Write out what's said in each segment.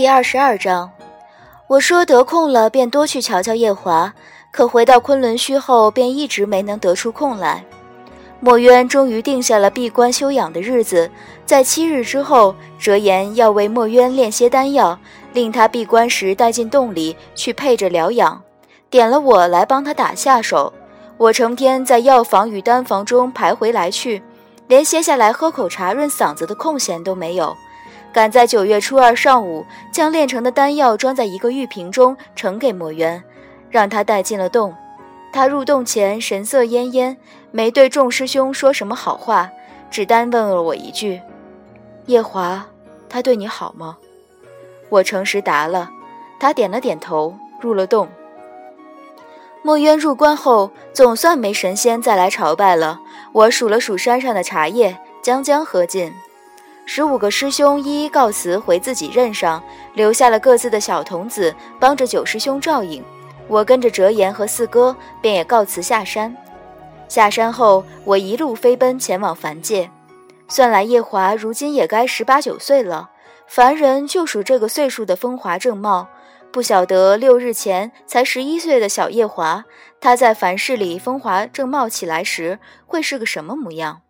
第二十二章，我说得空了便多去瞧瞧夜华，可回到昆仑虚后便一直没能得出空来。墨渊终于定下了闭关休养的日子，在七日之后，折颜要为墨渊炼些丹药，令他闭关时带进洞里去配着疗养，点了我来帮他打下手。我成天在药房与丹房中徘徊来去，连歇下来喝口茶润嗓子的空闲都没有。赶在九月初二上午，将炼成的丹药装在一个玉瓶中，呈给墨渊，让他带进了洞。他入洞前神色恹恹，没对众师兄说什么好话，只单问了我一句：“夜华，他对你好吗？”我诚实答了，他点了点头，入了洞。墨渊入关后，总算没神仙再来朝拜了。我数了数山上的茶叶，将将喝尽。十五个师兄一一告辞，回自己任上，留下了各自的小童子帮着九师兄照应。我跟着哲言和四哥，便也告辞下山。下山后，我一路飞奔前往凡界。算来夜华如今也该十八九岁了，凡人就属这个岁数的风华正茂。不晓得六日前才十一岁的小夜华，他在凡世里风华正茂起来时，会是个什么模样？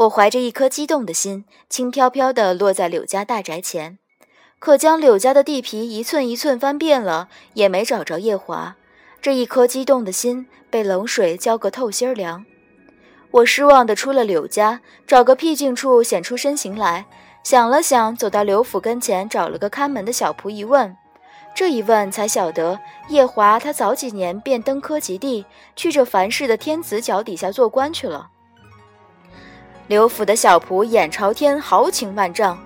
我怀着一颗激动的心，轻飘飘地落在柳家大宅前，可将柳家的地皮一寸一寸翻遍了，也没找着夜华。这一颗激动的心被冷水浇个透心凉。我失望地出了柳家，找个僻静处显出身形来，想了想，走到刘府跟前，找了个看门的小仆一问，这一问才晓得夜华他早几年便登科及第，去这凡世的天子脚底下做官去了。刘府的小仆眼朝天，豪情万丈。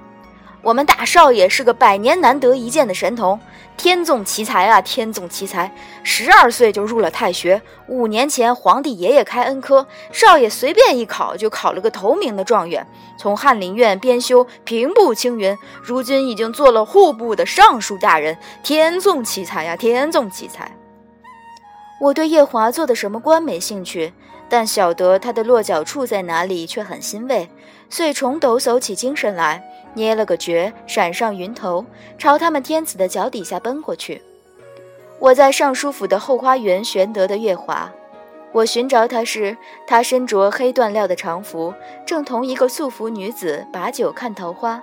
我们大少爷是个百年难得一见的神童，天纵奇才啊，天纵奇才！十二岁就入了太学，五年前皇帝爷爷开恩科，少爷随便一考就考了个头名的状元，从翰林院编修平步青云，如今已经做了户部的尚书大人，天纵奇才呀，天纵奇才！我对夜华做的什么官没兴趣。但晓得他的落脚处在哪里，却很欣慰，遂重抖擞起精神来，捏了个诀，闪上云头，朝他们天子的脚底下奔过去。我在尚书府的后花园寻得的月华，我寻着他时，他身着黑缎料的长服，正同一个素服女子把酒看桃花。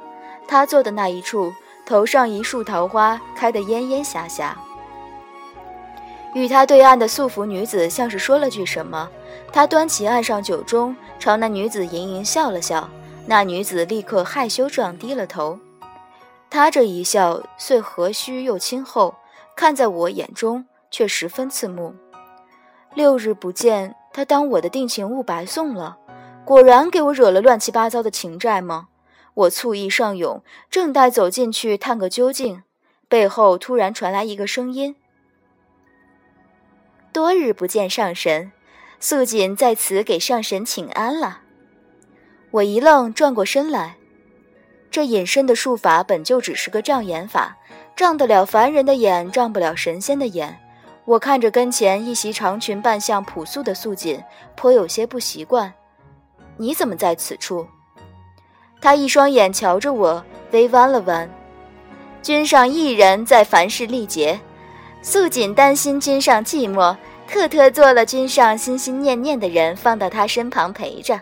他坐的那一处，头上一束桃花开得烟烟霞霞。与他对岸的素服女子像是说了句什么。他端起岸上酒盅，朝那女子盈盈笑了笑。那女子立刻害羞状低了头。他这一笑虽和煦又亲厚，看在我眼中却十分刺目。六日不见，他当我的定情物白送了，果然给我惹了乱七八糟的情债吗？我醋意上涌，正待走进去探个究竟，背后突然传来一个声音：“多日不见上神。”素锦在此给上神请安了。我一愣，转过身来。这隐身的术法本就只是个障眼法，障得了凡人的眼，障不了神仙的眼。我看着跟前一袭长裙扮相朴素的素锦，颇有些不习惯。你怎么在此处？他一双眼瞧着我，微弯了弯。君上一人在凡世历劫，素锦担心君上寂寞。特特做了君上心心念念的人，放到他身旁陪着。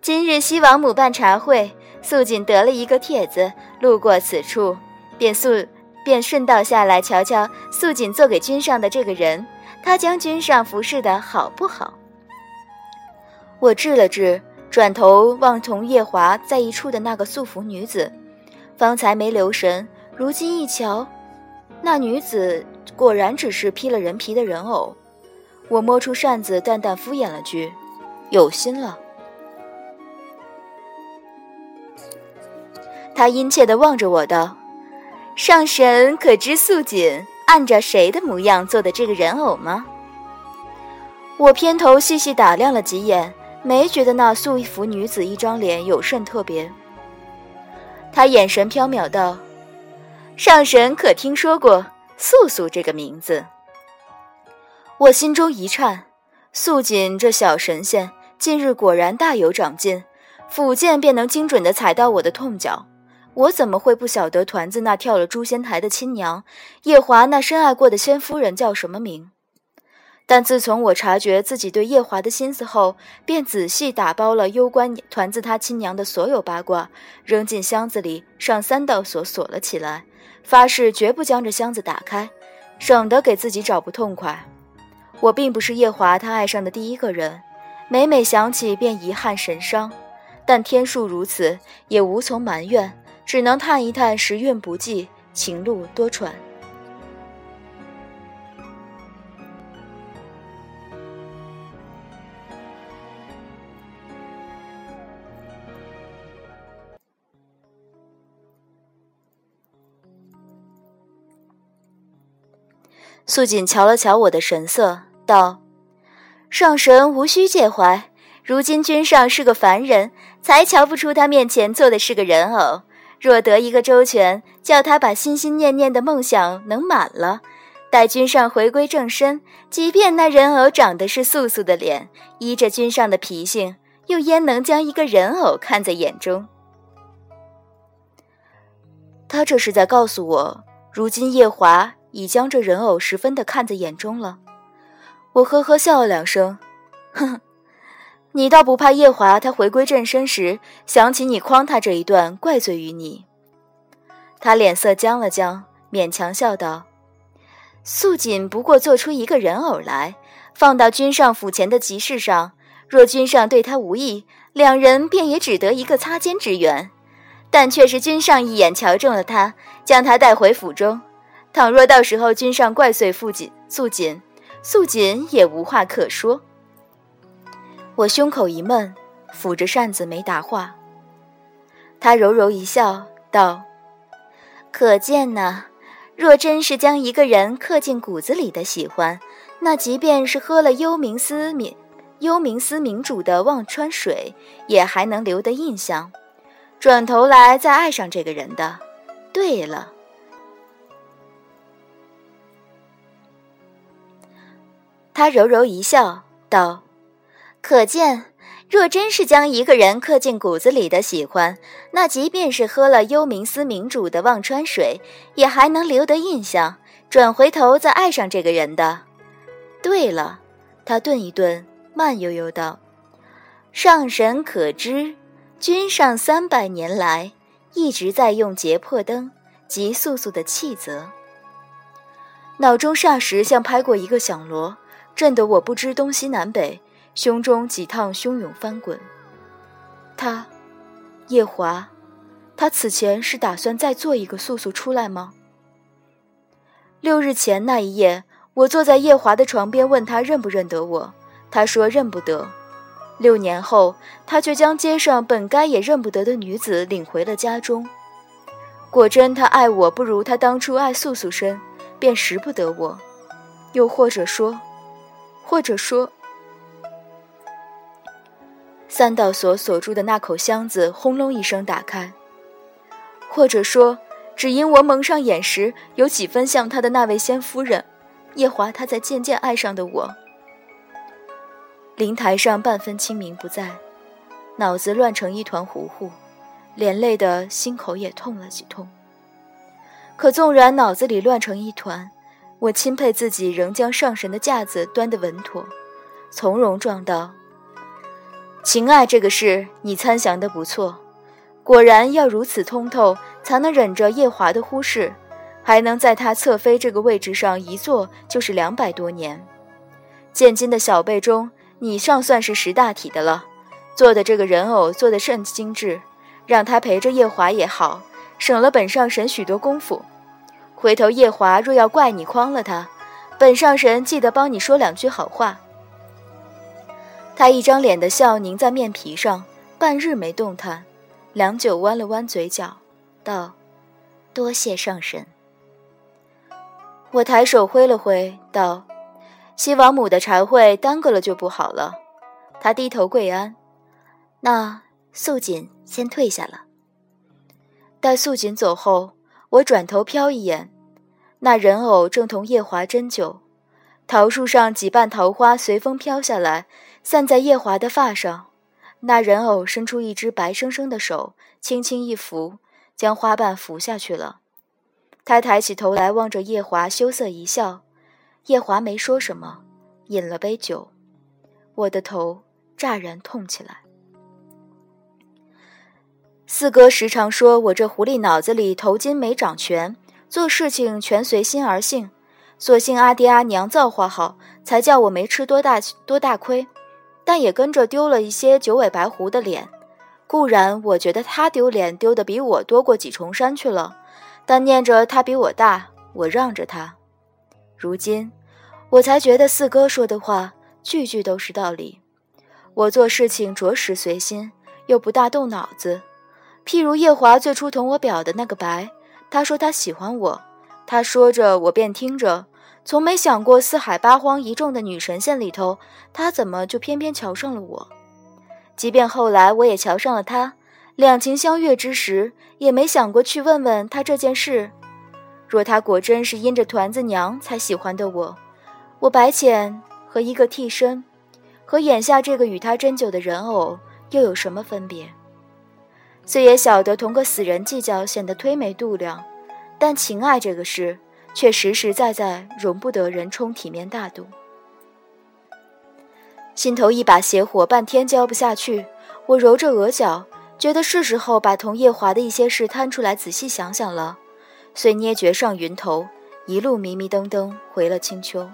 今日西王母办茶会，素锦得了一个帖子，路过此处，便素便顺道下来瞧瞧素锦做给君上的这个人，他将君上服侍的好不好？我治了治，转头望同夜华在一处的那个素服女子，方才没留神，如今一瞧，那女子果然只是披了人皮的人偶。我摸出扇子，淡淡敷衍了句：“有心了。”他殷切地望着我道：“上神可知素锦按着谁的模样做的这个人偶吗？”我偏头细细打量了几眼，没觉得那素衣服女子一张脸有甚特别。他眼神飘渺道：“上神可听说过素素这个名字？”我心中一颤，素锦这小神仙近日果然大有长进，抚剑便能精准地踩到我的痛脚。我怎么会不晓得团子那跳了诛仙台的亲娘叶华那深爱过的仙夫人叫什么名？但自从我察觉自己对叶华的心思后，便仔细打包了攸关团子他亲娘的所有八卦，扔进箱子里，上三道锁锁了起来，发誓绝不将这箱子打开，省得给自己找不痛快。我并不是夜华他爱上的第一个人，每每想起便遗憾神伤，但天数如此，也无从埋怨。只能叹一叹时运不济，情路多舛。素锦瞧了瞧我的神色，道：“上神无需介怀，如今君上是个凡人，才瞧不出他面前坐的是个人偶。”若得一个周全，叫他把心心念念的梦想能满了，待君上回归正身，即便那人偶长得是素素的脸，依着君上的脾性，又焉能将一个人偶看在眼中？他这是在告诉我，如今夜华已将这人偶十分的看在眼中了。我呵呵笑了两声，哼。你倒不怕夜华他回归正身时想起你诓他这一段怪罪于你？他脸色僵了僵，勉强笑道：“素锦不过做出一个人偶来，放到君上府前的集市上。若君上对他无意，两人便也只得一个擦肩之缘。但却是君上一眼瞧中了他，将他带回府中。倘若到时候君上怪罪父锦素锦，素锦也无话可说。”我胸口一闷，抚着扇子没答话。他柔柔一笑，道：“可见呐，若真是将一个人刻进骨子里的喜欢，那即便是喝了幽冥司明幽冥司明主的忘川水，也还能留得印象，转头来再爱上这个人的。对了。”他柔柔一笑，道。可见，若真是将一个人刻进骨子里的喜欢，那即便是喝了幽冥司明主的忘川水，也还能留得印象，转回头再爱上这个人的。对了，他顿一顿，慢悠悠道：“上神可知，君上三百年来一直在用结魄灯及素素的气泽。”脑中霎时像拍过一个响锣，震得我不知东西南北。胸中几趟汹涌翻滚。他，夜华，他此前是打算再做一个素素出来吗？六日前那一夜，我坐在夜华的床边，问他认不认得我，他说认不得。六年后，他却将街上本该也认不得的女子领回了家中。果真，他爱我不如他当初爱素素深，便识不得我。又或者说，或者说。三道锁锁住的那口箱子轰隆一声打开，或者说，只因我蒙上眼时有几分像他的那位仙夫人，夜华他才渐渐爱上的我。灵台上半分清明不在，脑子乱成一团糊糊，连累的心口也痛了几痛。可纵然脑子里乱成一团，我钦佩自己仍将上神的架子端得稳妥，从容状道。情爱这个事，你参详的不错。果然要如此通透，才能忍着夜华的忽视，还能在他侧妃这个位置上一坐就是两百多年。现今的小辈中，你尚算是识大体的了。做的这个人偶做的甚精致，让他陪着夜华也好，省了本上神许多功夫。回头夜华若要怪你诓了他，本上神记得帮你说两句好话。他一张脸的笑凝在面皮上，半日没动弹，良久弯了弯嘴角，道：“多谢上神。”我抬手挥了挥，道：“西王母的茶会耽搁了就不好了。”他低头跪安，那素锦先退下了。待素锦走后，我转头瞟一眼，那人偶正同夜华斟酒，桃树上几瓣桃花随风飘下来。散在夜华的发上，那人偶伸出一只白生生的手，轻轻一扶，将花瓣拂下去了。他抬起头来望着夜华，羞涩一笑。夜华没说什么，饮了杯酒。我的头乍然痛起来。四哥时常说我这狐狸脑子里头筋没长全，做事情全随心而性。所幸阿爹阿娘造化好，才叫我没吃多大多大亏，但也跟着丢了一些九尾白狐的脸。固然我觉得他丢脸丢的比我多过几重山去了，但念着他比我大，我让着他。如今。我才觉得四哥说的话句句都是道理。我做事情着实随心，又不大动脑子。譬如叶华最初同我表的那个白，他说他喜欢我，他说着我便听着，从没想过四海八荒一众的女神仙里头，他怎么就偏偏瞧上了我？即便后来我也瞧上了他，两情相悦之时，也没想过去问问他这件事。若他果真是因着团子娘才喜欢的我，我白浅和一个替身，和眼下这个与他斟酒的人偶又有什么分别？虽也晓得同个死人计较显得忒没度量，但情爱这个事却实实在在容不得人充体面大度。心头一把邪火，半天浇不下去。我揉着额角，觉得是时候把同叶华的一些事摊出来仔细想想了，遂捏绝上云头，一路迷迷瞪瞪回了青丘。